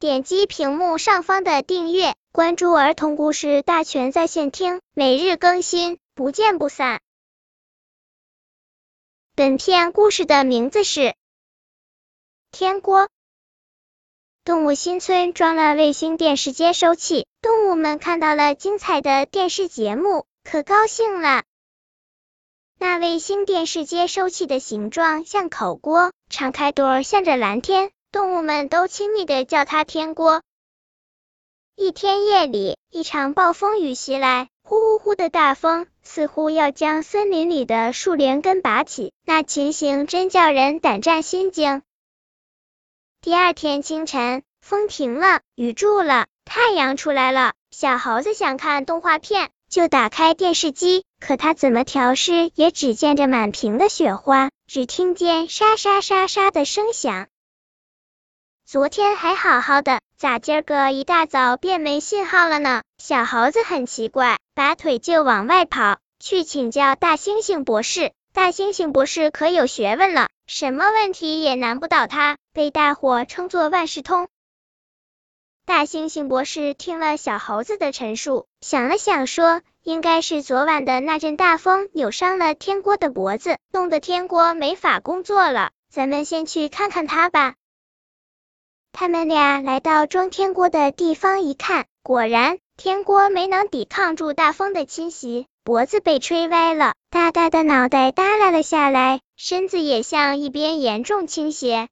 点击屏幕上方的订阅，关注儿童故事大全在线听，每日更新，不见不散。本片故事的名字是《天锅》。动物新村装了卫星电视接收器，动物们看到了精彩的电视节目，可高兴了。那卫星电视接收器的形状像口锅，敞开朵向着蓝天，动物们都亲密的叫它天锅。一天夜里，一场暴风雨袭来，呼呼呼的大风似乎要将森林里的树连根拔起，那情形真叫人胆战心惊。第二天清晨，风停了，雨住了，太阳出来了，小猴子想看动画片。就打开电视机，可它怎么调试，也只见着满屏的雪花，只听见沙沙沙沙的声响。昨天还好好的，咋今儿个一大早便没信号了呢？小猴子很奇怪，拔腿就往外跑，去请教大猩猩博士。大猩猩博士可有学问了，什么问题也难不倒他，被大伙称作万事通。大猩猩博士听了小猴子的陈述，想了想，说：“应该是昨晚的那阵大风扭伤了天锅的脖子，弄得天锅没法工作了。咱们先去看看他吧。”他们俩来到装天锅的地方一看，果然天锅没能抵抗住大风的侵袭，脖子被吹歪了，大大的脑袋耷拉了下来，身子也向一边严重倾斜。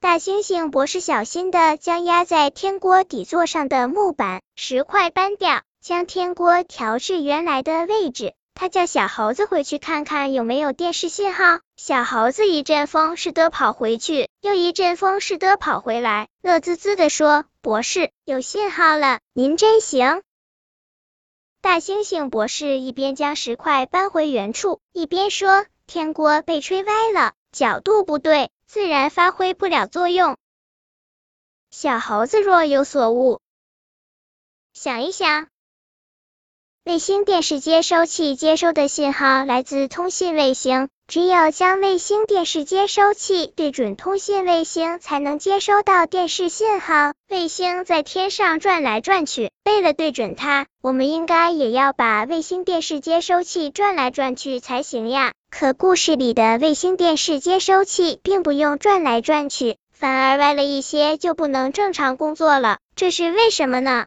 大猩猩博士小心的将压在天锅底座上的木板、石块搬掉，将天锅调至原来的位置。他叫小猴子回去看看有没有电视信号。小猴子一阵风似的跑回去，又一阵风似的跑回来，乐滋滋的说：“博士，有信号了，您真行。”大猩猩博士一边将石块搬回原处，一边说：“天锅被吹歪了，角度不对。”自然发挥不了作用。小猴子若有所悟，想一想，卫星电视接收器接收的信号来自通信卫星，只有将卫星电视接收器对准通信卫星，才能接收到电视信号。卫星在天上转来转去，为了对准它，我们应该也要把卫星电视接收器转来转去才行呀。可故事里的卫星电视接收器并不用转来转去，反而歪了一些，就不能正常工作了。这是为什么呢？